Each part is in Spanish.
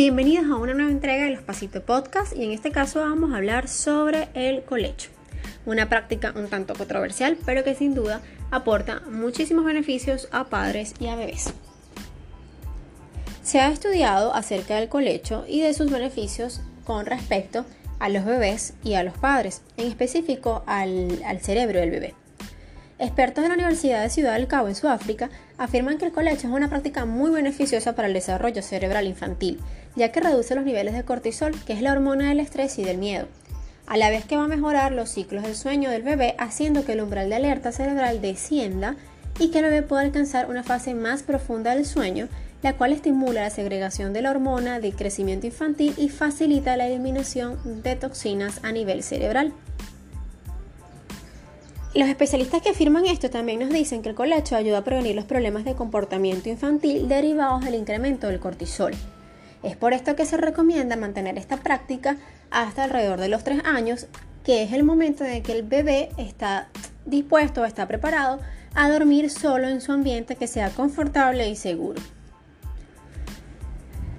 Bienvenidos a una nueva entrega de los Pasitos Podcast y en este caso vamos a hablar sobre el colecho, una práctica un tanto controversial pero que sin duda aporta muchísimos beneficios a padres y a bebés. Se ha estudiado acerca del colecho y de sus beneficios con respecto a los bebés y a los padres, en específico al, al cerebro del bebé. Expertos de la Universidad de Ciudad del Cabo en Sudáfrica afirman que el colecho es una práctica muy beneficiosa para el desarrollo cerebral infantil, ya que reduce los niveles de cortisol, que es la hormona del estrés y del miedo, a la vez que va a mejorar los ciclos del sueño del bebé, haciendo que el umbral de alerta cerebral descienda y que el bebé pueda alcanzar una fase más profunda del sueño, la cual estimula la segregación de la hormona de crecimiento infantil y facilita la eliminación de toxinas a nivel cerebral. Los especialistas que afirman esto también nos dicen que el colecho ayuda a prevenir los problemas de comportamiento infantil derivados del incremento del cortisol. Es por esto que se recomienda mantener esta práctica hasta alrededor de los 3 años, que es el momento en que el bebé está dispuesto o está preparado a dormir solo en su ambiente que sea confortable y seguro.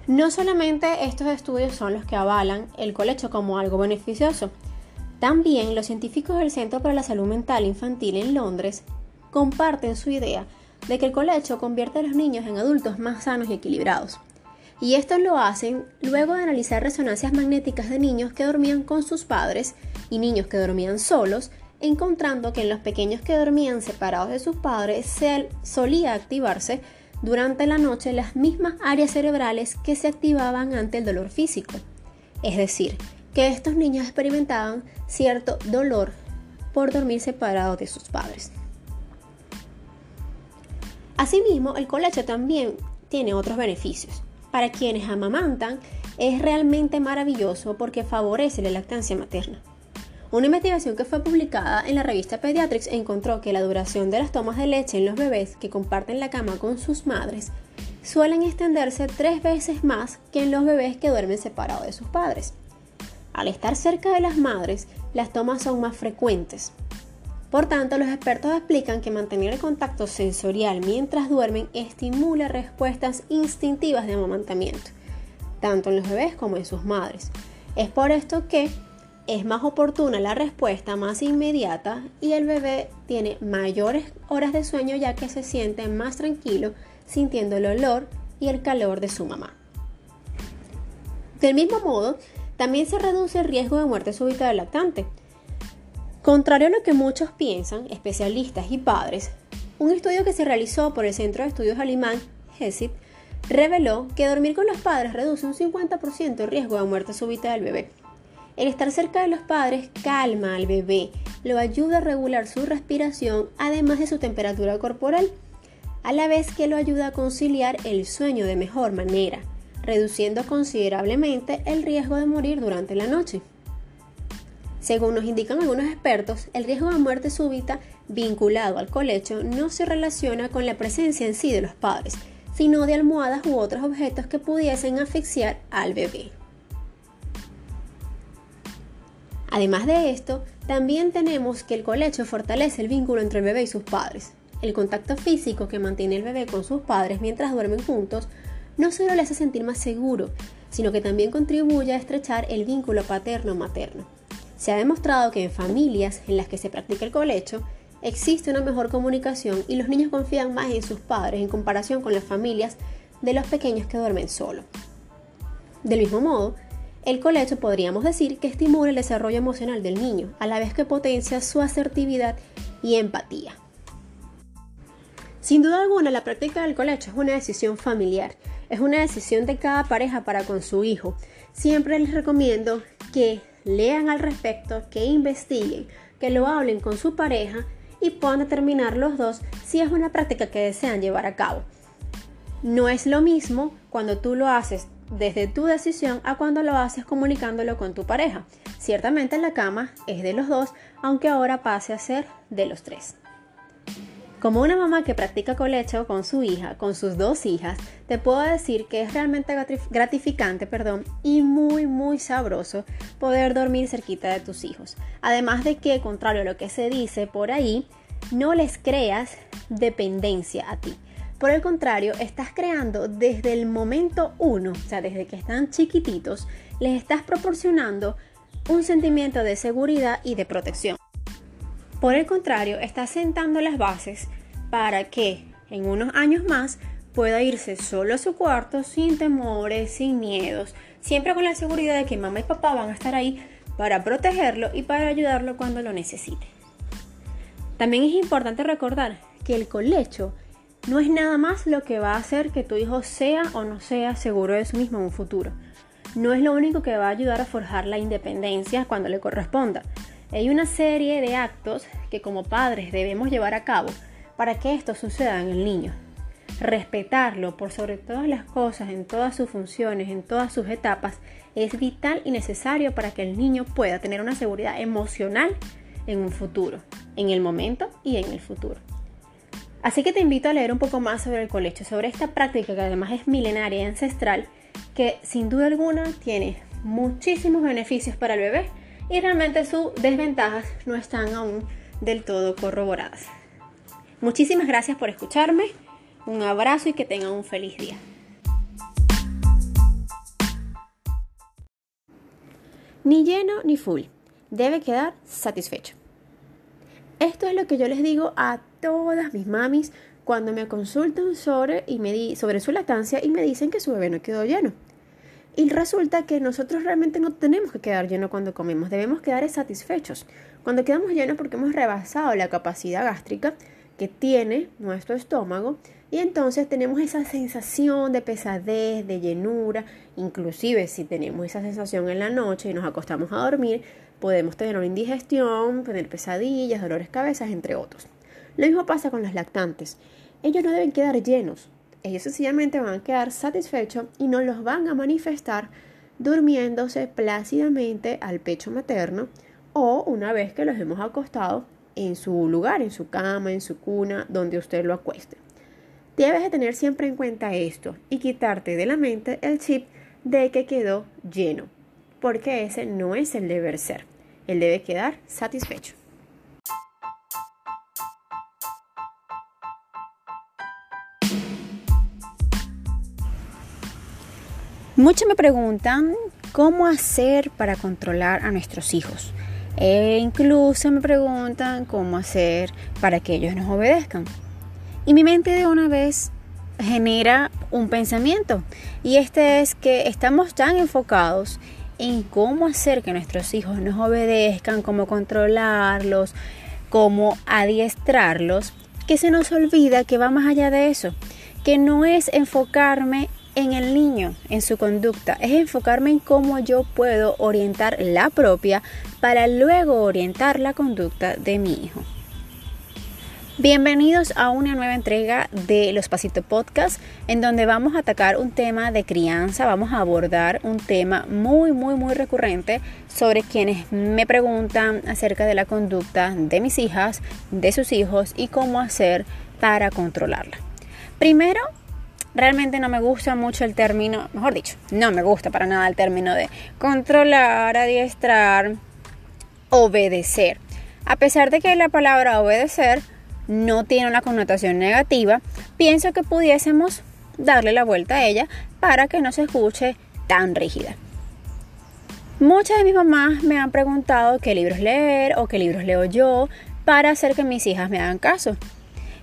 No solamente estos estudios son los que avalan el colecho como algo beneficioso, también los científicos del Centro para la Salud Mental Infantil en Londres comparten su idea de que el colecho convierte a los niños en adultos más sanos y equilibrados. Y esto lo hacen luego de analizar resonancias magnéticas de niños que dormían con sus padres y niños que dormían solos, encontrando que en los pequeños que dormían separados de sus padres se solía activarse durante la noche las mismas áreas cerebrales que se activaban ante el dolor físico. Es decir, que estos niños experimentaban cierto dolor por dormir separados de sus padres. Asimismo, el colecho también tiene otros beneficios. Para quienes amamantan, es realmente maravilloso porque favorece la lactancia materna. Una investigación que fue publicada en la revista Pediatrics encontró que la duración de las tomas de leche en los bebés que comparten la cama con sus madres suelen extenderse tres veces más que en los bebés que duermen separados de sus padres. Al estar cerca de las madres, las tomas son más frecuentes. Por tanto, los expertos explican que mantener el contacto sensorial mientras duermen estimula respuestas instintivas de amamantamiento, tanto en los bebés como en sus madres. Es por esto que es más oportuna la respuesta más inmediata y el bebé tiene mayores horas de sueño ya que se siente más tranquilo sintiendo el olor y el calor de su mamá. Del mismo modo, también se reduce el riesgo de muerte súbita del lactante. Contrario a lo que muchos piensan, especialistas y padres, un estudio que se realizó por el Centro de Estudios Alemán, HESIT, reveló que dormir con los padres reduce un 50% el riesgo de muerte súbita del bebé. El estar cerca de los padres calma al bebé, lo ayuda a regular su respiración, además de su temperatura corporal, a la vez que lo ayuda a conciliar el sueño de mejor manera reduciendo considerablemente el riesgo de morir durante la noche. Según nos indican algunos expertos, el riesgo de muerte súbita vinculado al colecho no se relaciona con la presencia en sí de los padres, sino de almohadas u otros objetos que pudiesen asfixiar al bebé. Además de esto, también tenemos que el colecho fortalece el vínculo entre el bebé y sus padres. El contacto físico que mantiene el bebé con sus padres mientras duermen juntos no solo le hace sentir más seguro, sino que también contribuye a estrechar el vínculo paterno-materno. Se ha demostrado que en familias en las que se practica el colecho, existe una mejor comunicación y los niños confían más en sus padres en comparación con las familias de los pequeños que duermen solo. Del mismo modo, el colecho podríamos decir que estimula el desarrollo emocional del niño, a la vez que potencia su asertividad y empatía. Sin duda alguna, la práctica del colecho es una decisión familiar es una decisión de cada pareja para con su hijo. Siempre les recomiendo que lean al respecto, que investiguen, que lo hablen con su pareja y puedan determinar los dos si es una práctica que desean llevar a cabo. No es lo mismo cuando tú lo haces desde tu decisión a cuando lo haces comunicándolo con tu pareja. Ciertamente la cama es de los dos, aunque ahora pase a ser de los tres. Como una mamá que practica colecho con su hija, con sus dos hijas, te puedo decir que es realmente gratificante, perdón, y muy muy sabroso poder dormir cerquita de tus hijos. Además de que, contrario a lo que se dice por ahí, no les creas dependencia a ti. Por el contrario, estás creando desde el momento uno, o sea, desde que están chiquititos, les estás proporcionando un sentimiento de seguridad y de protección. Por el contrario, estás sentando las bases para que en unos años más pueda irse solo a su cuarto sin temores, sin miedos, siempre con la seguridad de que mamá y papá van a estar ahí para protegerlo y para ayudarlo cuando lo necesite. También es importante recordar que el colecho no es nada más lo que va a hacer que tu hijo sea o no sea seguro de sí mismo en un futuro. No es lo único que va a ayudar a forjar la independencia cuando le corresponda. Hay una serie de actos que como padres debemos llevar a cabo para que esto suceda en el niño. Respetarlo por sobre todas las cosas, en todas sus funciones, en todas sus etapas, es vital y necesario para que el niño pueda tener una seguridad emocional en un futuro, en el momento y en el futuro. Así que te invito a leer un poco más sobre el colecho, sobre esta práctica que además es milenaria y ancestral, que sin duda alguna tiene muchísimos beneficios para el bebé y realmente sus desventajas no están aún del todo corroboradas. Muchísimas gracias por escucharme, un abrazo y que tengan un feliz día. Ni lleno ni full, debe quedar satisfecho. Esto es lo que yo les digo a todas mis mamis cuando me consultan sobre, y me sobre su lactancia y me dicen que su bebé no quedó lleno. Y resulta que nosotros realmente no tenemos que quedar llenos cuando comemos, debemos quedar satisfechos. Cuando quedamos llenos porque hemos rebasado la capacidad gástrica que tiene nuestro estómago y entonces tenemos esa sensación de pesadez, de llenura, inclusive si tenemos esa sensación en la noche y nos acostamos a dormir, podemos tener una indigestión, tener pesadillas, dolores de cabeza, entre otros. Lo mismo pasa con los lactantes. Ellos no deben quedar llenos. Ellos sencillamente van a quedar satisfechos y no los van a manifestar durmiéndose plácidamente al pecho materno o una vez que los hemos acostado en su lugar, en su cama, en su cuna, donde usted lo acueste. Debes de tener siempre en cuenta esto y quitarte de la mente el chip de que quedó lleno, porque ese no es el deber ser. Él debe quedar satisfecho. Muchos me preguntan cómo hacer para controlar a nuestros hijos. E incluso me preguntan cómo hacer para que ellos nos obedezcan. Y mi mente de una vez genera un pensamiento. Y este es que estamos tan enfocados en cómo hacer que nuestros hijos nos obedezcan, cómo controlarlos, cómo adiestrarlos, que se nos olvida que va más allá de eso, que no es enfocarme en el niño, en su conducta, es enfocarme en cómo yo puedo orientar la propia para luego orientar la conducta de mi hijo. Bienvenidos a una nueva entrega de Los Pasitos Podcast, en donde vamos a atacar un tema de crianza, vamos a abordar un tema muy, muy, muy recurrente sobre quienes me preguntan acerca de la conducta de mis hijas, de sus hijos y cómo hacer para controlarla. Primero, realmente no me gusta mucho el término, mejor dicho, no me gusta para nada el término de controlar, adiestrar, obedecer. A pesar de que la palabra obedecer no tiene una connotación negativa, pienso que pudiésemos darle la vuelta a ella para que no se escuche tan rígida. Muchas de mis mamás me han preguntado qué libros leer o qué libros leo yo para hacer que mis hijas me hagan caso.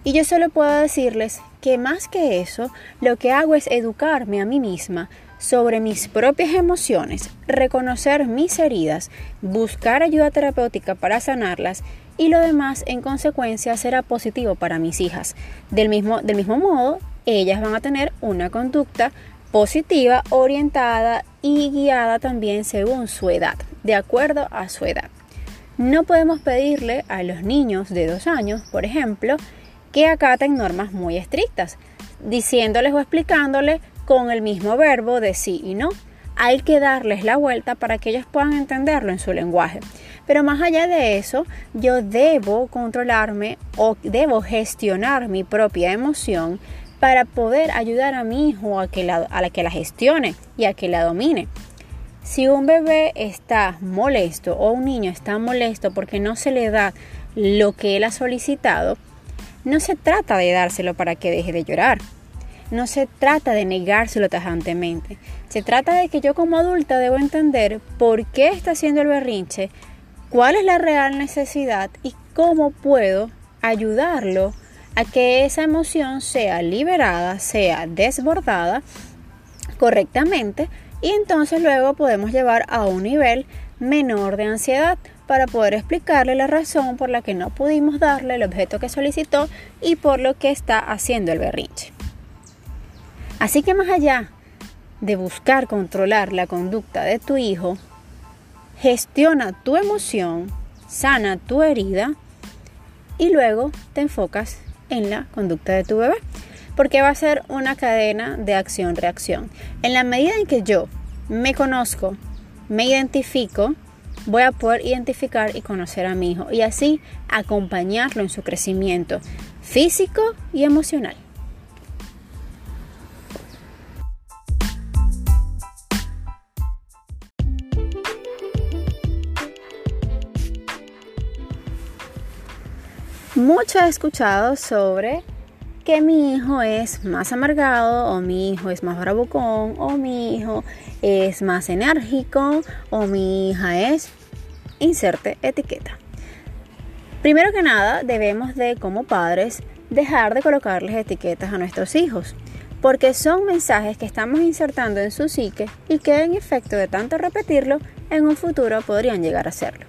Y yo solo puedo decirles que más que eso, lo que hago es educarme a mí misma sobre mis propias emociones, reconocer mis heridas, buscar ayuda terapéutica para sanarlas y lo demás en consecuencia será positivo para mis hijas. Del mismo, del mismo modo, ellas van a tener una conducta positiva, orientada y guiada también según su edad, de acuerdo a su edad. No podemos pedirle a los niños de dos años, por ejemplo, que acaten normas muy estrictas, diciéndoles o explicándoles con el mismo verbo de sí y no. Hay que darles la vuelta para que ellos puedan entenderlo en su lenguaje. Pero más allá de eso, yo debo controlarme o debo gestionar mi propia emoción para poder ayudar a mi hijo a que la, a la que la gestione y a que la domine. Si un bebé está molesto o un niño está molesto porque no se le da lo que él ha solicitado, no se trata de dárselo para que deje de llorar. No se trata de negárselo tajantemente. Se trata de que yo como adulta debo entender por qué está haciendo el berrinche, cuál es la real necesidad y cómo puedo ayudarlo a que esa emoción sea liberada, sea desbordada correctamente y entonces luego podemos llevar a un nivel menor de ansiedad para poder explicarle la razón por la que no pudimos darle el objeto que solicitó y por lo que está haciendo el berrinche. Así que más allá de buscar controlar la conducta de tu hijo, gestiona tu emoción, sana tu herida y luego te enfocas en la conducta de tu bebé. Porque va a ser una cadena de acción-reacción. En la medida en que yo me conozco, me identifico, voy a poder identificar y conocer a mi hijo y así acompañarlo en su crecimiento físico y emocional. Mucho he escuchado sobre que mi hijo es más amargado o mi hijo es más bravucón o mi hijo es más enérgico o mi hija es inserte etiqueta. Primero que nada, debemos de como padres dejar de colocarles etiquetas a nuestros hijos, porque son mensajes que estamos insertando en su psique y que en efecto de tanto repetirlo, en un futuro podrían llegar a serlo.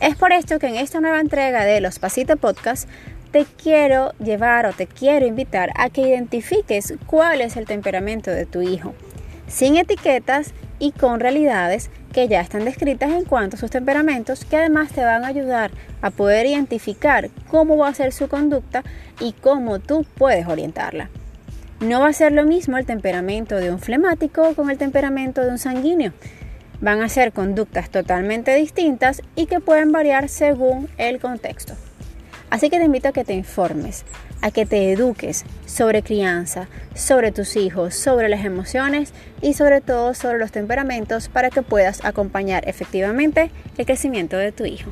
Es por esto que en esta nueva entrega de Los Pasitos Podcast te quiero llevar o te quiero invitar a que identifiques cuál es el temperamento de tu hijo, sin etiquetas y con realidades que ya están descritas en cuanto a sus temperamentos, que además te van a ayudar a poder identificar cómo va a ser su conducta y cómo tú puedes orientarla. No va a ser lo mismo el temperamento de un flemático con el temperamento de un sanguíneo. Van a ser conductas totalmente distintas y que pueden variar según el contexto. Así que te invito a que te informes, a que te eduques sobre crianza, sobre tus hijos, sobre las emociones y sobre todo sobre los temperamentos para que puedas acompañar efectivamente el crecimiento de tu hijo.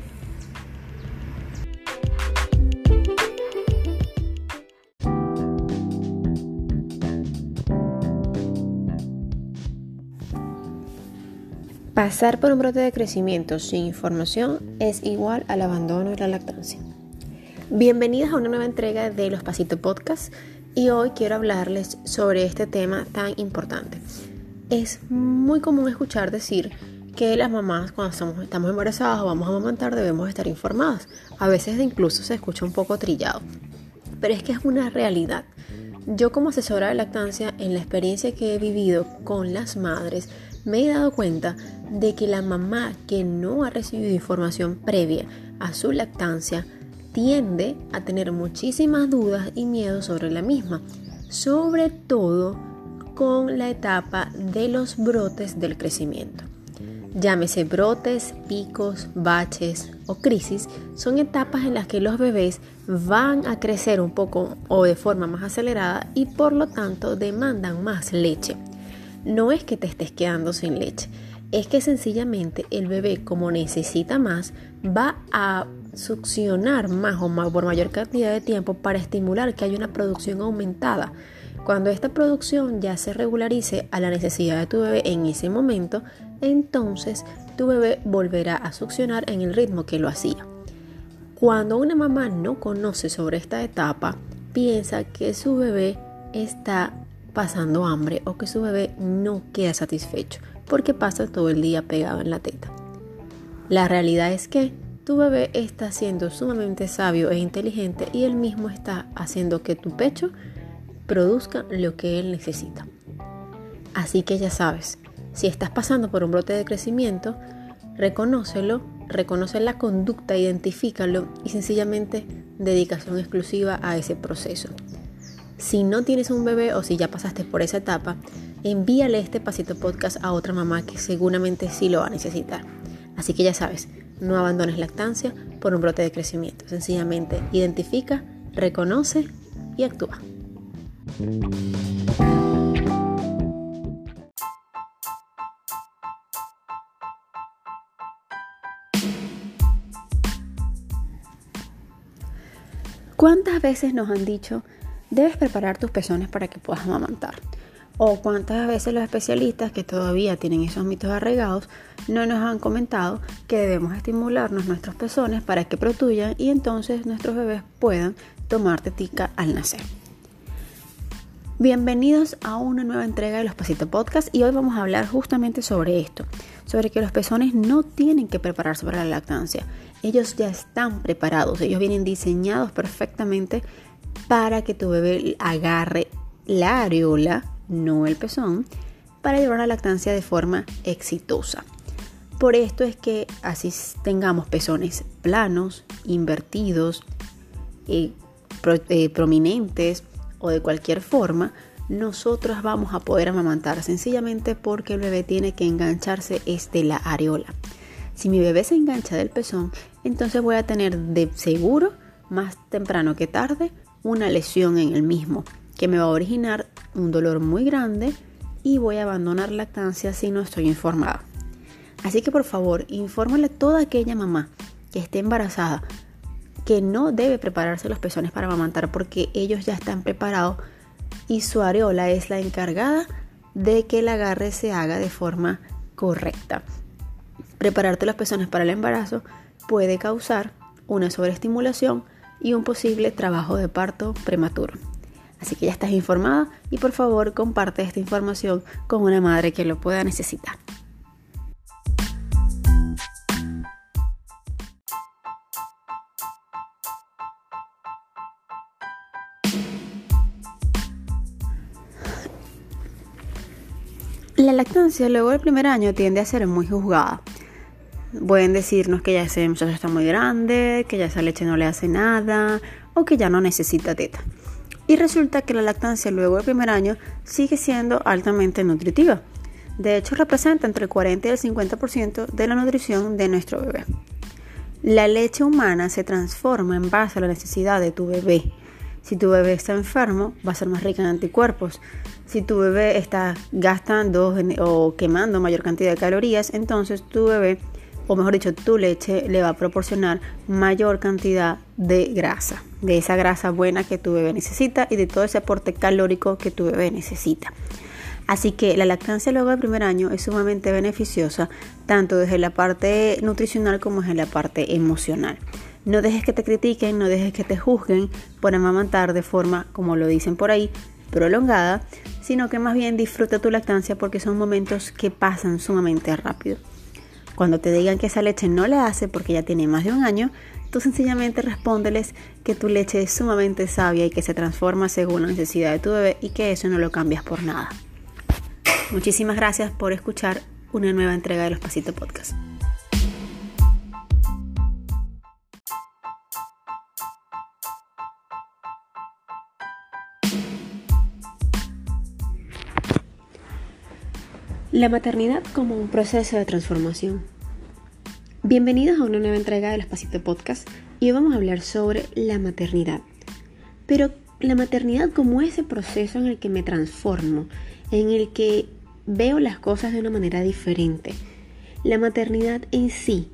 Pasar por un brote de crecimiento sin información es igual al abandono y la lactancia. Bienvenidas a una nueva entrega de Los Pasitos Podcast y hoy quiero hablarles sobre este tema tan importante. Es muy común escuchar decir que las mamás cuando estamos, embarazadas o vamos a amamantar debemos estar informadas. A veces incluso se escucha un poco trillado, pero es que es una realidad. Yo como asesora de lactancia, en la experiencia que he vivido con las madres, me he dado cuenta de que la mamá que no ha recibido información previa a su lactancia tiende a tener muchísimas dudas y miedos sobre la misma, sobre todo con la etapa de los brotes del crecimiento. Llámese brotes, picos, baches o crisis, son etapas en las que los bebés van a crecer un poco o de forma más acelerada y por lo tanto demandan más leche. No es que te estés quedando sin leche, es que sencillamente el bebé como necesita más va a succionar más o por mayor cantidad de tiempo para estimular que haya una producción aumentada. Cuando esta producción ya se regularice a la necesidad de tu bebé en ese momento, entonces tu bebé volverá a succionar en el ritmo que lo hacía. Cuando una mamá no conoce sobre esta etapa, piensa que su bebé está pasando hambre o que su bebé no queda satisfecho porque pasa todo el día pegado en la teta. La realidad es que tu bebé está siendo sumamente sabio e inteligente y él mismo está haciendo que tu pecho produzca lo que él necesita. Así que ya sabes, si estás pasando por un brote de crecimiento, reconócelo, reconoce la conducta, identifícalo y sencillamente dedicación exclusiva a ese proceso. Si no tienes un bebé o si ya pasaste por esa etapa, envíale este pasito podcast a otra mamá que seguramente sí lo va a necesitar. Así que ya sabes, no abandones lactancia por un brote de crecimiento. Sencillamente identifica, reconoce y actúa. ¿Cuántas veces nos han dicho, debes preparar tus pezones para que puedas amamantar? O cuántas veces los especialistas que todavía tienen esos mitos arraigados no nos han comentado que debemos estimularnos nuestros pezones para que protuyan y entonces nuestros bebés puedan tomar tetica al nacer. Bienvenidos a una nueva entrega de los Pasitos Podcast y hoy vamos a hablar justamente sobre esto, sobre que los pezones no tienen que prepararse para la lactancia, ellos ya están preparados, ellos vienen diseñados perfectamente para que tu bebé agarre la areola, no el pezón, para llevar la lactancia de forma exitosa. Por esto es que así tengamos pezones planos, invertidos, eh, eh, prominentes, o de cualquier forma, nosotros vamos a poder amamantar sencillamente porque el bebé tiene que engancharse de la areola. Si mi bebé se engancha del pezón, entonces voy a tener de seguro, más temprano que tarde, una lesión en el mismo, que me va a originar un dolor muy grande y voy a abandonar lactancia si no estoy informada. Así que por favor, infórmale a toda aquella mamá que esté embarazada que no debe prepararse los pezones para amamantar porque ellos ya están preparados y su areola es la encargada de que el agarre se haga de forma correcta. Prepararte los pezones para el embarazo puede causar una sobreestimulación y un posible trabajo de parto prematuro. Así que ya estás informada y por favor comparte esta información con una madre que lo pueda necesitar. La lactancia luego del primer año tiende a ser muy juzgada. Pueden decirnos que ya ese muchacho está muy grande, que ya esa leche no le hace nada o que ya no necesita teta. Y resulta que la lactancia luego del primer año sigue siendo altamente nutritiva. De hecho, representa entre el 40 y el 50% de la nutrición de nuestro bebé. La leche humana se transforma en base a la necesidad de tu bebé. Si tu bebé está enfermo, va a ser más rica en anticuerpos. Si tu bebé está gastando o quemando mayor cantidad de calorías, entonces tu bebé, o mejor dicho, tu leche le va a proporcionar mayor cantidad de grasa, de esa grasa buena que tu bebé necesita y de todo ese aporte calórico que tu bebé necesita. Así que la lactancia luego del primer año es sumamente beneficiosa, tanto desde la parte nutricional como desde la parte emocional. No dejes que te critiquen, no dejes que te juzguen por amamantar de forma, como lo dicen por ahí, prolongada, sino que más bien disfruta tu lactancia porque son momentos que pasan sumamente rápido. Cuando te digan que esa leche no le hace porque ya tiene más de un año, tú sencillamente respóndeles que tu leche es sumamente sabia y que se transforma según la necesidad de tu bebé y que eso no lo cambias por nada. Muchísimas gracias por escuchar una nueva entrega de los Pasitos Podcast. La maternidad como un proceso de transformación. Bienvenidos a una nueva entrega de los Pasitos Podcast y hoy vamos a hablar sobre la maternidad. Pero la maternidad como ese proceso en el que me transformo, en el que veo las cosas de una manera diferente. La maternidad en sí,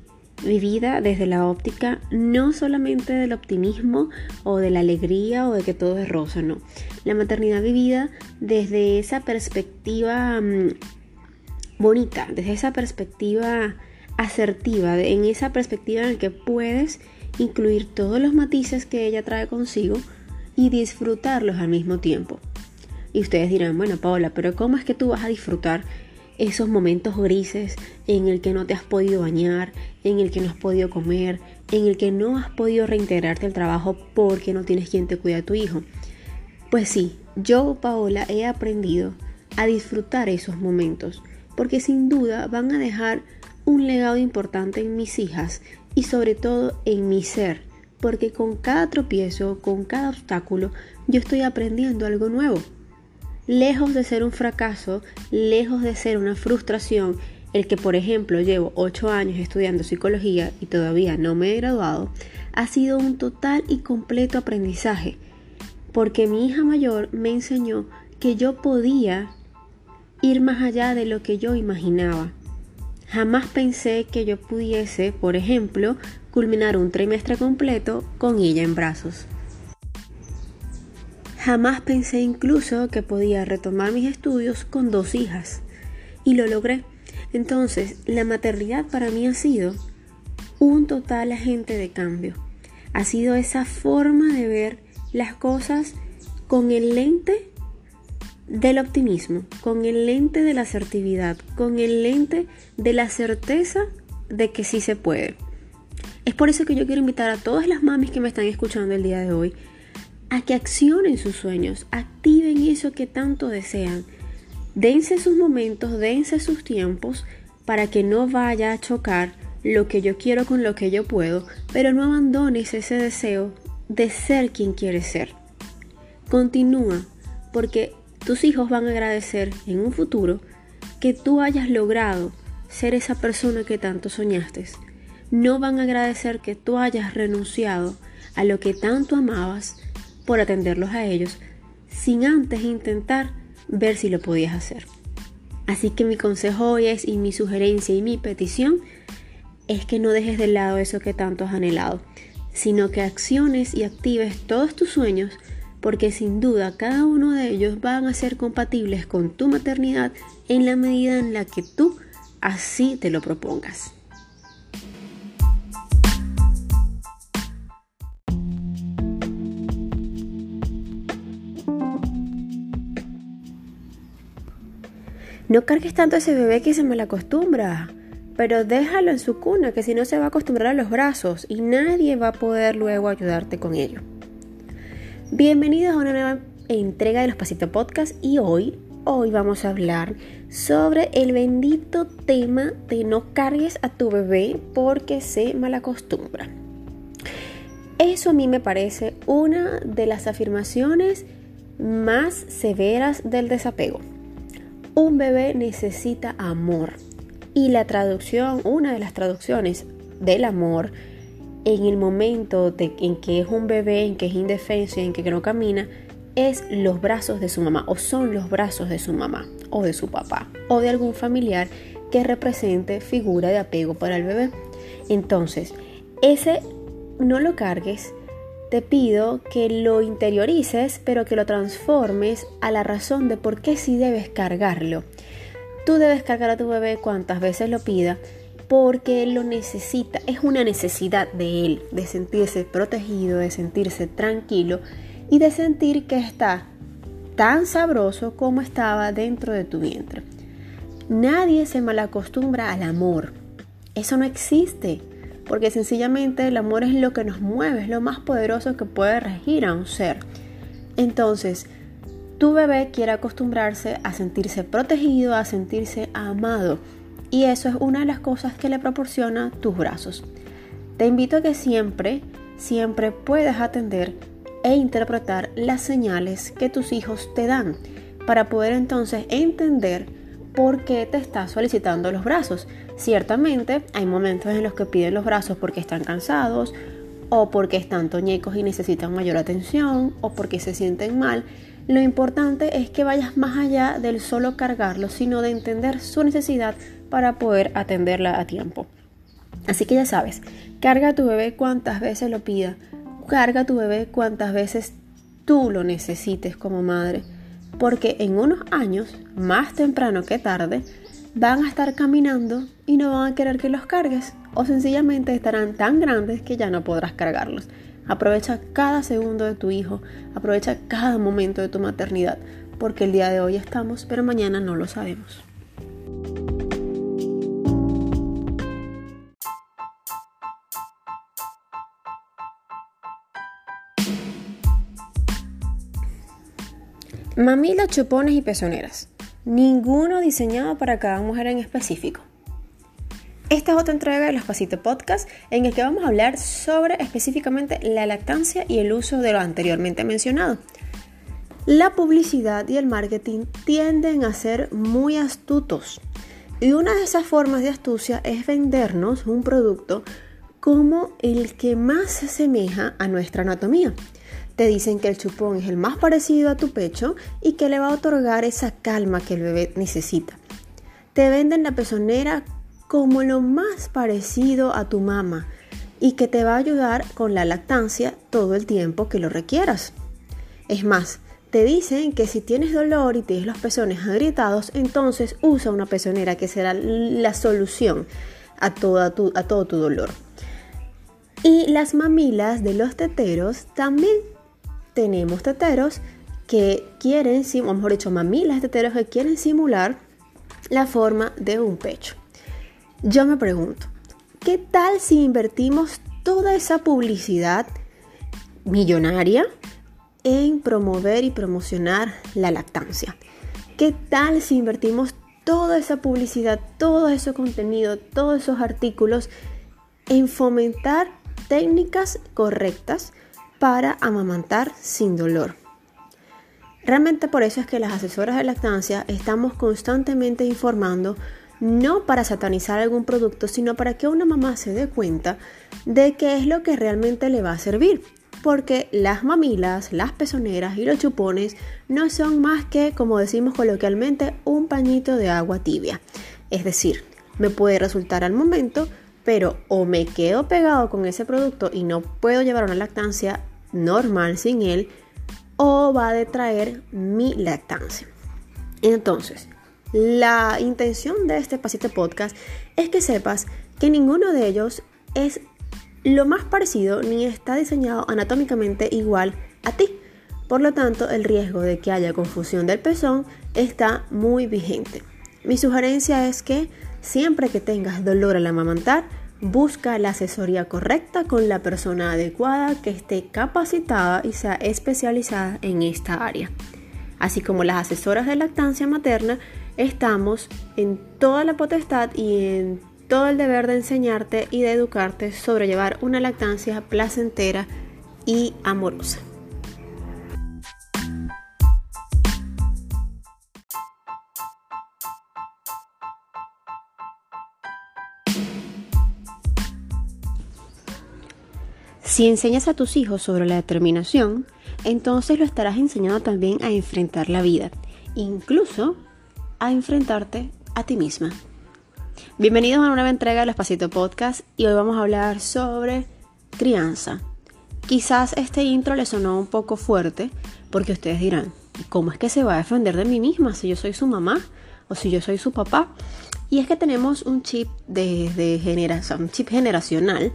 vivida desde la óptica no solamente del optimismo o de la alegría o de que todo es rosa, no. La maternidad vivida desde esa perspectiva mm, bonita, desde esa perspectiva asertiva, en esa perspectiva en la que puedes incluir todos los matices que ella trae consigo y disfrutarlos al mismo tiempo. Y ustedes dirán, bueno, Paola, pero ¿cómo es que tú vas a disfrutar esos momentos grises en el que no te has podido bañar, en el que no has podido comer, en el que no has podido reintegrarte al trabajo porque no tienes quien te cuida a tu hijo? Pues sí, yo, Paola, he aprendido a disfrutar esos momentos, porque sin duda van a dejar un legado importante en mis hijas y sobre todo en mi ser, porque con cada tropiezo, con cada obstáculo, yo estoy aprendiendo algo nuevo lejos de ser un fracaso, lejos de ser una frustración, el que por ejemplo llevo 8 años estudiando psicología y todavía no me he graduado, ha sido un total y completo aprendizaje, porque mi hija mayor me enseñó que yo podía ir más allá de lo que yo imaginaba. Jamás pensé que yo pudiese, por ejemplo, culminar un trimestre completo con ella en brazos. Jamás pensé incluso que podía retomar mis estudios con dos hijas. Y lo logré. Entonces, la maternidad para mí ha sido un total agente de cambio. Ha sido esa forma de ver las cosas con el lente del optimismo, con el lente de la asertividad, con el lente de la certeza de que sí se puede. Es por eso que yo quiero invitar a todas las mamis que me están escuchando el día de hoy a que accionen sus sueños, activen eso que tanto desean. Dense sus momentos, dense sus tiempos para que no vaya a chocar lo que yo quiero con lo que yo puedo, pero no abandones ese deseo de ser quien quieres ser. Continúa, porque tus hijos van a agradecer en un futuro que tú hayas logrado ser esa persona que tanto soñaste. No van a agradecer que tú hayas renunciado a lo que tanto amabas por atenderlos a ellos sin antes intentar ver si lo podías hacer. Así que mi consejo hoy es y mi sugerencia y mi petición es que no dejes de lado eso que tanto has anhelado, sino que acciones y actives todos tus sueños porque sin duda cada uno de ellos van a ser compatibles con tu maternidad en la medida en la que tú así te lo propongas. No cargues tanto a ese bebé que se me la acostumbra, pero déjalo en su cuna, que si no se va a acostumbrar a los brazos y nadie va a poder luego ayudarte con ello. Bienvenidos a una nueva entrega de los Pasitos Podcast y hoy, hoy vamos a hablar sobre el bendito tema de no cargues a tu bebé porque se malacostumbra. Eso a mí me parece una de las afirmaciones más severas del desapego. Un bebé necesita amor. Y la traducción, una de las traducciones del amor en el momento en que es un bebé, en que es indefenso, en que no camina, es los brazos de su mamá o son los brazos de su mamá o de su papá o de algún familiar que represente figura de apego para el bebé. Entonces, ese no lo cargues te pido que lo interiorices, pero que lo transformes a la razón de por qué sí debes cargarlo. Tú debes cargar a tu bebé cuantas veces lo pida, porque él lo necesita. Es una necesidad de él, de sentirse protegido, de sentirse tranquilo y de sentir que está tan sabroso como estaba dentro de tu vientre. Nadie se malacostumbra al amor. Eso no existe porque sencillamente el amor es lo que nos mueve, es lo más poderoso que puede regir a un ser. Entonces, tu bebé quiere acostumbrarse a sentirse protegido, a sentirse amado, y eso es una de las cosas que le proporciona tus brazos. Te invito a que siempre, siempre puedas atender e interpretar las señales que tus hijos te dan para poder entonces entender por qué te está solicitando los brazos. Ciertamente hay momentos en los que piden los brazos porque están cansados o porque están toñecos y necesitan mayor atención o porque se sienten mal. Lo importante es que vayas más allá del solo cargarlo, sino de entender su necesidad para poder atenderla a tiempo. Así que ya sabes, carga a tu bebé cuantas veces lo pida, carga a tu bebé cuantas veces tú lo necesites como madre porque en unos años, más temprano que tarde, van a estar caminando y no van a querer que los cargues o sencillamente estarán tan grandes que ya no podrás cargarlos. Aprovecha cada segundo de tu hijo, aprovecha cada momento de tu maternidad, porque el día de hoy estamos, pero mañana no lo sabemos. Mamilas, chupones y pezoneras. Ninguno diseñado para cada mujer en específico. Esta es otra entrega de los Pasitos Podcast en el que vamos a hablar sobre específicamente la lactancia y el uso de lo anteriormente mencionado. La publicidad y el marketing tienden a ser muy astutos y una de esas formas de astucia es vendernos un producto como el que más se asemeja a nuestra anatomía. Te dicen que el chupón es el más parecido a tu pecho y que le va a otorgar esa calma que el bebé necesita. Te venden la pezonera como lo más parecido a tu mamá y que te va a ayudar con la lactancia todo el tiempo que lo requieras. Es más, te dicen que si tienes dolor y tienes los pezones agrietados, entonces usa una pezonera que será la solución a, toda a todo tu dolor. Y las mamilas de los teteros también tenemos teteros que quieren, o mejor dicho, mamilas teteros que quieren simular la forma de un pecho. Yo me pregunto, ¿qué tal si invertimos toda esa publicidad millonaria en promover y promocionar la lactancia? ¿Qué tal si invertimos toda esa publicidad, todo ese contenido, todos esos artículos en fomentar técnicas correctas para amamantar sin dolor? Realmente por eso es que las asesoras de lactancia estamos constantemente informando no para satanizar algún producto, sino para que una mamá se dé cuenta de qué es lo que realmente le va a servir. Porque las mamilas, las pezoneras y los chupones no son más que, como decimos coloquialmente, un pañito de agua tibia. Es decir, me puede resultar al momento, pero o me quedo pegado con ese producto y no puedo llevar una lactancia normal sin él, o va a detraer mi lactancia. Entonces, la intención de este pasito podcast es que sepas que ninguno de ellos es lo más parecido ni está diseñado anatómicamente igual a ti. Por lo tanto, el riesgo de que haya confusión del pezón está muy vigente. Mi sugerencia es que siempre que tengas dolor al amamantar, Busca la asesoría correcta con la persona adecuada que esté capacitada y sea especializada en esta área. Así como las asesoras de lactancia materna, estamos en toda la potestad y en todo el deber de enseñarte y de educarte sobre llevar una lactancia placentera y amorosa. Si enseñas a tus hijos sobre la determinación, entonces lo estarás enseñando también a enfrentar la vida, incluso a enfrentarte a ti misma. Bienvenidos a una nueva entrega de los Pasito Podcast y hoy vamos a hablar sobre crianza. Quizás este intro le sonó un poco fuerte porque ustedes dirán, ¿cómo es que se va a defender de mí misma si yo soy su mamá o si yo soy su papá? Y es que tenemos un chip de, generación, un chip generacional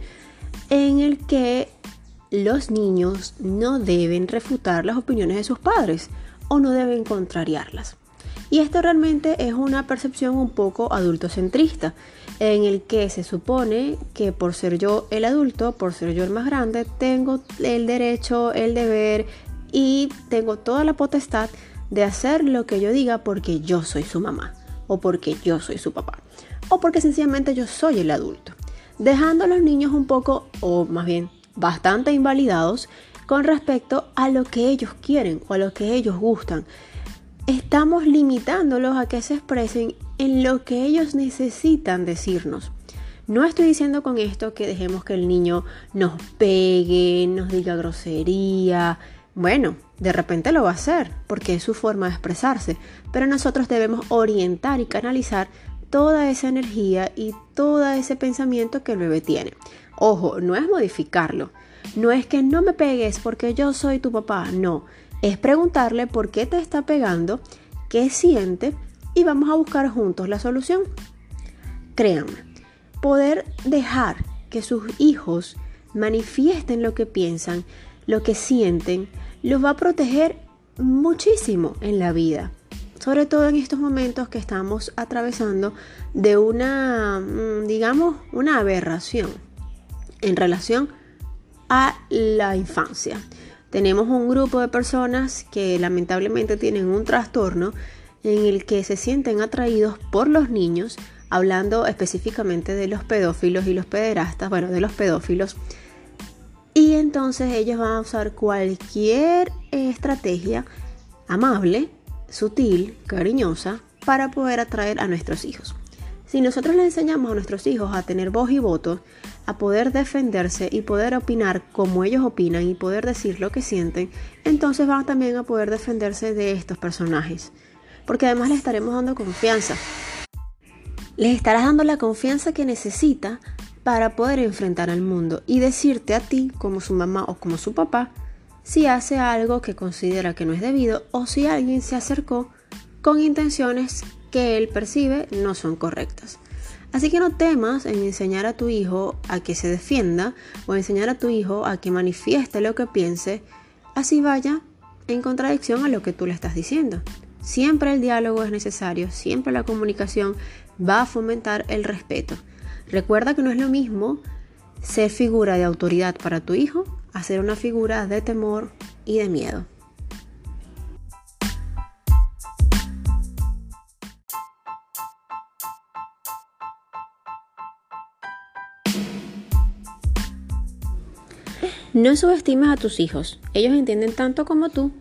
en el que los niños no deben refutar las opiniones de sus padres o no deben contrariarlas. Y esto realmente es una percepción un poco adultocentrista, en el que se supone que por ser yo el adulto, por ser yo el más grande, tengo el derecho, el deber y tengo toda la potestad de hacer lo que yo diga porque yo soy su mamá o porque yo soy su papá o porque sencillamente yo soy el adulto dejando a los niños un poco, o más bien bastante invalidados con respecto a lo que ellos quieren o a lo que ellos gustan. Estamos limitándolos a que se expresen en lo que ellos necesitan decirnos. No estoy diciendo con esto que dejemos que el niño nos pegue, nos diga grosería. Bueno, de repente lo va a hacer porque es su forma de expresarse, pero nosotros debemos orientar y canalizar toda esa energía y todo ese pensamiento que el bebé tiene. Ojo, no es modificarlo. No es que no me pegues porque yo soy tu papá. No, es preguntarle por qué te está pegando, qué siente y vamos a buscar juntos la solución. Créanme, poder dejar que sus hijos manifiesten lo que piensan, lo que sienten, los va a proteger muchísimo en la vida sobre todo en estos momentos que estamos atravesando de una, mm, digamos, una aberración en relación a la infancia. Tenemos un grupo de personas que lamentablemente tienen un trastorno en el que se sienten atraídos por los niños, hablando específicamente de los pedófilos y los pederastas, bueno, de los pedófilos. Y entonces ellos van a usar cualquier estrategia amable sutil, cariñosa, para poder atraer a nuestros hijos. Si nosotros le enseñamos a nuestros hijos a tener voz y voto, a poder defenderse y poder opinar como ellos opinan y poder decir lo que sienten, entonces van también a poder defenderse de estos personajes. Porque además les estaremos dando confianza. Les estarás dando la confianza que necesita para poder enfrentar al mundo y decirte a ti, como su mamá o como su papá, si hace algo que considera que no es debido o si alguien se acercó con intenciones que él percibe no son correctas. Así que no temas en enseñar a tu hijo a que se defienda o enseñar a tu hijo a que manifieste lo que piense, así vaya en contradicción a lo que tú le estás diciendo. Siempre el diálogo es necesario, siempre la comunicación va a fomentar el respeto. Recuerda que no es lo mismo ser figura de autoridad para tu hijo a ser una figura de temor y de miedo. No subestimes a tus hijos, ellos entienden tanto como tú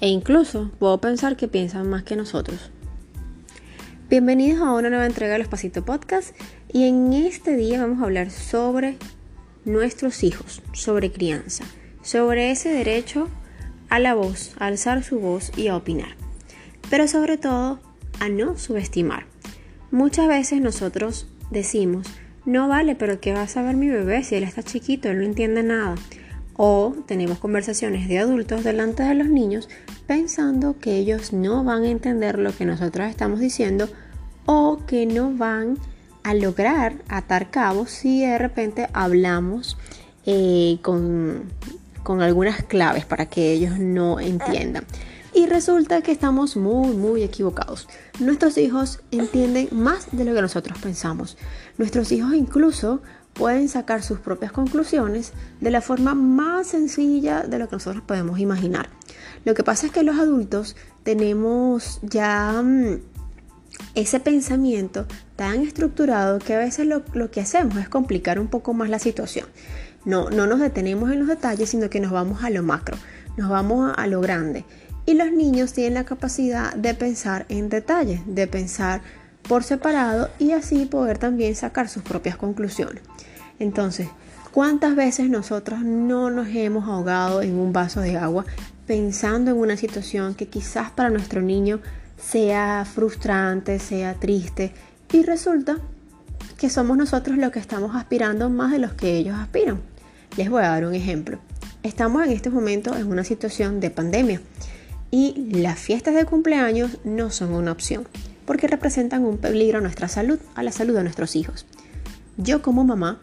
e incluso puedo pensar que piensan más que nosotros. Bienvenidos a una nueva entrega de los Pasito Podcast y en este día vamos a hablar sobre nuestros hijos, sobre crianza, sobre ese derecho a la voz, a alzar su voz y a opinar, pero sobre todo a no subestimar. Muchas veces nosotros decimos, no vale, pero ¿qué va a saber mi bebé si él está chiquito, él no entiende nada? O tenemos conversaciones de adultos delante de los niños pensando que ellos no van a entender lo que nosotros estamos diciendo o que no van a lograr atar cabos si de repente hablamos eh, con, con algunas claves para que ellos no entiendan. Y resulta que estamos muy, muy equivocados. Nuestros hijos entienden más de lo que nosotros pensamos. Nuestros hijos incluso pueden sacar sus propias conclusiones de la forma más sencilla de lo que nosotros podemos imaginar. Lo que pasa es que los adultos tenemos ya mm, ese pensamiento tan estructurado que a veces lo, que hacemos es complicar un poco más la situación. No, no nos detenemos en los detalles, sino que nos vamos a lo macro, nos vamos a lo grande. Y los niños tienen la capacidad de pensar en detalles, de pensar por separado y así poder también sacar sus propias conclusiones. Entonces, ¿cuántas veces nosotros no nos hemos ahogado en un vaso de agua pensando en una situación que quizás para nuestro niño sea frustrante, sea triste y resulta que somos nosotros los que estamos aspirando más de los que ellos aspiran? Les voy a dar un ejemplo. Estamos en este momento en una situación de pandemia y las fiestas de cumpleaños no son una opción porque representan un peligro a nuestra salud, a la salud de nuestros hijos. Yo como mamá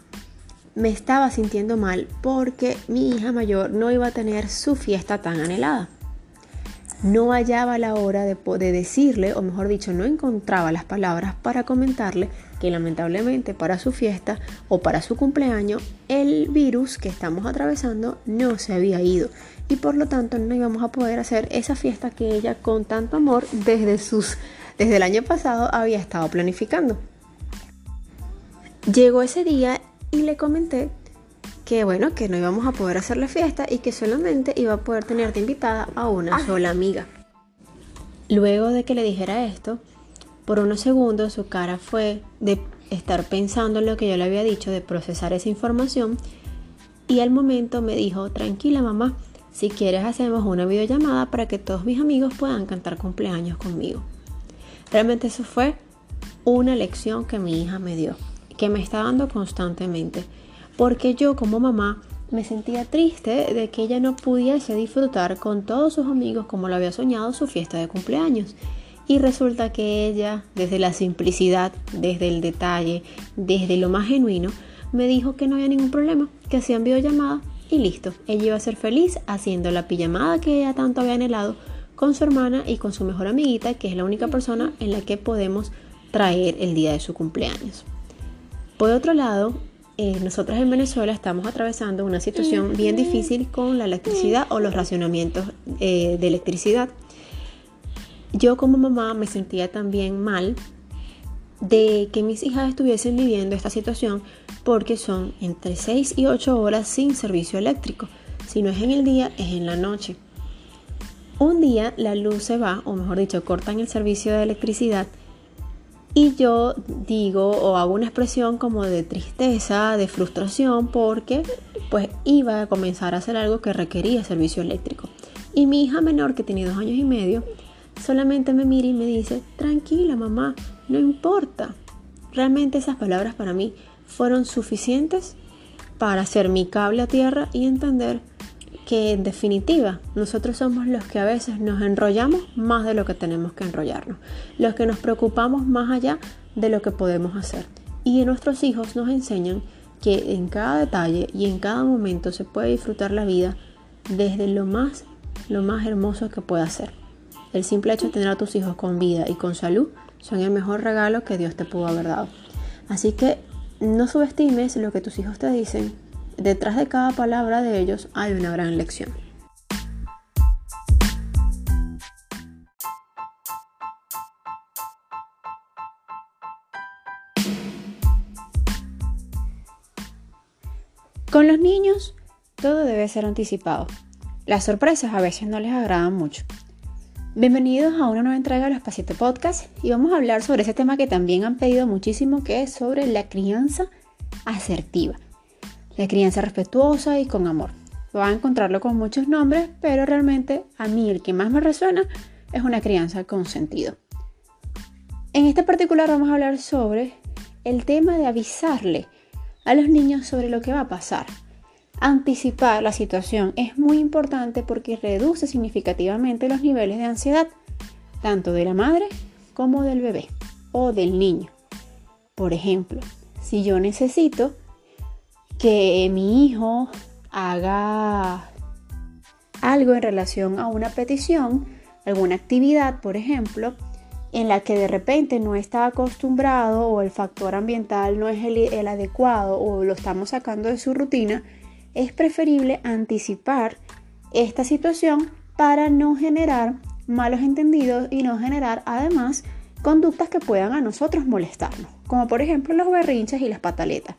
me estaba sintiendo mal porque mi hija mayor no iba a tener su fiesta tan anhelada. No hallaba la hora de, de, decirle, o mejor dicho, no encontraba las palabras para comentarle que lamentablemente para su fiesta o para su cumpleaños el virus que estamos atravesando no se había ido y por lo tanto no íbamos a poder hacer esa fiesta que ella con tanto amor desde sus desde el año pasado había estado planificando. Llegó ese día y le comenté que bueno, que no íbamos a poder hacer la fiesta y que solamente iba a poder tenerte invitada a una sola amiga. Luego de que le dijera esto, por unos segundos su cara fue de estar pensando en lo que yo le había dicho, de procesar esa información y al momento me dijo, tranquila mamá, si quieres hacemos una videollamada para que todos mis amigos puedan cantar cumpleaños conmigo. Realmente eso fue una lección que mi hija me dio, que me está dando constantemente, porque yo como mamá me sentía triste de que ella no pudiese disfrutar con todos sus amigos como lo había soñado su fiesta de cumpleaños. Y resulta que ella, desde la simplicidad, desde el detalle, desde lo más genuino, me dijo que no había ningún problema, que hacían videollamada y listo. Ella iba a ser feliz haciendo la pijamada que ella tanto había anhelado con su hermana y con su mejor amiguita, que es la única persona en la que podemos traer el día de su cumpleaños. Por otro lado, eh, nosotros en Venezuela estamos atravesando una situación bien difícil con la electricidad o los racionamientos eh, de electricidad. Yo como mamá me sentía también mal de que mis hijas estuviesen viviendo esta situación porque son entre 6 y 8 horas sin servicio eléctrico. Si no es en el día, es en la noche. Un día la luz se va, o mejor dicho, cortan el servicio de electricidad y yo digo o hago una expresión como de tristeza, de frustración, porque pues iba a comenzar a hacer algo que requería servicio eléctrico. Y mi hija menor, que tiene dos años y medio, solamente me mira y me dice, tranquila mamá, no importa. Realmente esas palabras para mí fueron suficientes para hacer mi cable a tierra y entender que en definitiva nosotros somos los que a veces nos enrollamos más de lo que tenemos que enrollarnos, los que nos preocupamos más allá de lo que podemos hacer. Y nuestros hijos nos enseñan que en cada detalle y en cada momento se puede disfrutar la vida desde lo más, lo más hermoso que pueda ser. El simple hecho de tener a tus hijos con vida y con salud son el mejor regalo que Dios te pudo haber dado. Así que no subestimes lo que tus hijos te dicen, detrás de cada palabra de ellos hay una gran lección. Con los niños todo debe ser anticipado. Las sorpresas a veces no les agradan mucho. Bienvenidos a una nueva entrega de los Pacientes Podcast y vamos a hablar sobre ese tema que también han pedido muchísimo que es sobre la crianza asertiva la crianza respetuosa y con amor. Van a encontrarlo con muchos nombres, pero realmente a mí el que más me resuena es una crianza con sentido. En este particular vamos a hablar sobre el tema de avisarle a los niños sobre lo que va a pasar. Anticipar la situación es muy importante porque reduce significativamente los niveles de ansiedad, tanto de la madre como del bebé o del niño. Por ejemplo, si yo necesito que mi hijo haga algo en relación a una petición, alguna actividad, por ejemplo, en la que de repente no está acostumbrado o el factor ambiental no es el, adecuado o lo estamos sacando de su rutina, es preferible anticipar esta situación para no generar malos entendidos y no generar además conductas que puedan a nosotros molestarnos, como por ejemplo los berrinches y las pataletas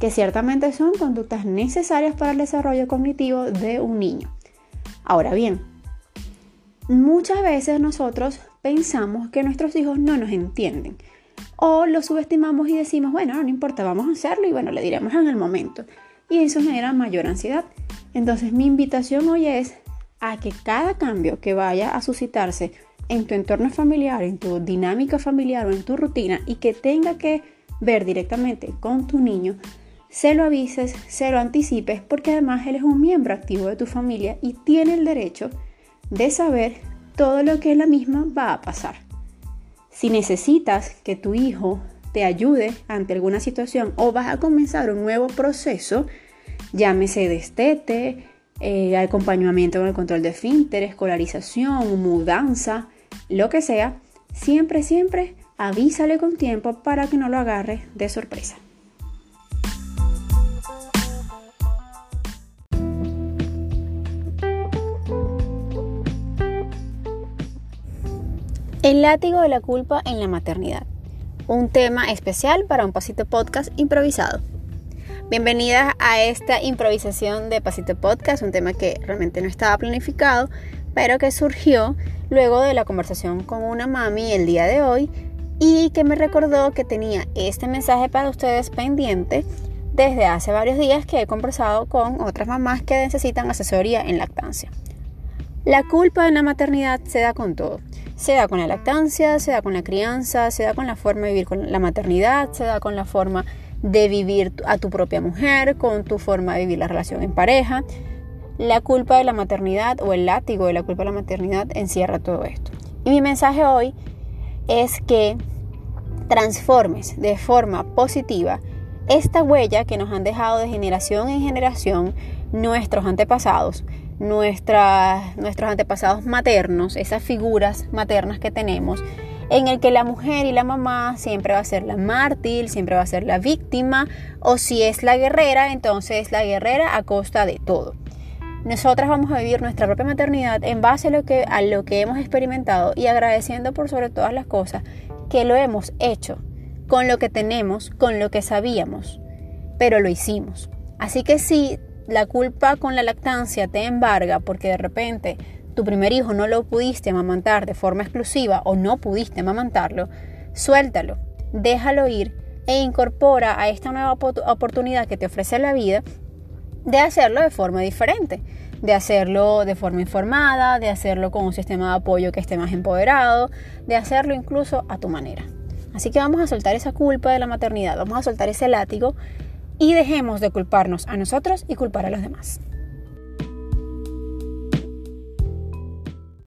que ciertamente son conductas necesarias para el desarrollo cognitivo de un niño. Ahora bien, muchas veces nosotros pensamos que nuestros hijos no nos entienden o los subestimamos y decimos, bueno, no, importa, vamos a hacerlo y bueno, le diremos en el momento. Y eso genera mayor ansiedad. Entonces mi invitación hoy es a que cada cambio que vaya a suscitarse en tu entorno familiar, en tu dinámica familiar o en tu rutina y que tenga que ver directamente con tu niño, se lo avises, se lo anticipes, porque además él es un miembro activo de tu familia y tiene el derecho de saber todo lo que la misma va a pasar. Si necesitas que tu hijo te ayude ante alguna situación o vas a comenzar un nuevo proceso, llámese destete, eh, acompañamiento con el control de finter, escolarización, mudanza, lo que sea, siempre, siempre avísale con tiempo para que no lo agarre de sorpresa. El látigo de la culpa en la maternidad. Un tema especial para un Pasito Podcast improvisado. Bienvenidas a esta improvisación de Pasito Podcast, un tema que realmente no estaba planificado, pero que surgió luego de la conversación con una mami el día de hoy y que me recordó que tenía este mensaje para ustedes pendiente desde hace varios días que he conversado con otras mamás que necesitan asesoría en lactancia. La culpa en la maternidad se da con todo se da con la lactancia, se da con la crianza, se da con la forma de vivir con la maternidad, se da con la forma de vivir a tu propia mujer, con tu forma de vivir la relación en pareja. La culpa de la maternidad o el látigo de la culpa de la maternidad encierra todo esto. Y mi mensaje hoy es que transformes de forma positiva esta huella que nos han dejado de generación en generación nuestros antepasados, nuestros antepasados maternos, esas figuras maternas que tenemos, en el que la mujer y la mamá siempre va a ser la mártir, siempre va a ser la víctima, o si es la guerrera, entonces la guerrera a costa de todo. Nosotras vamos a vivir nuestra propia maternidad en base a lo que, a lo que hemos experimentado y agradeciendo por sobre todas las cosas que lo hemos hecho, con lo que tenemos, con lo que sabíamos, pero lo hicimos. Así que si la culpa con la lactancia te embarga porque de repente tu primer hijo no lo pudiste amamantar de forma exclusiva o no pudiste amamantarlo, suéltalo, déjalo ir e incorpora a esta nueva oportunidad que te ofrece la vida de hacerlo de forma diferente, de hacerlo de forma informada, de hacerlo con un sistema de apoyo que esté más empoderado, de hacerlo incluso a tu manera. Así que vamos a soltar esa culpa de la maternidad, vamos a soltar ese látigo y dejemos de culparnos a nosotros y culpar a los demás.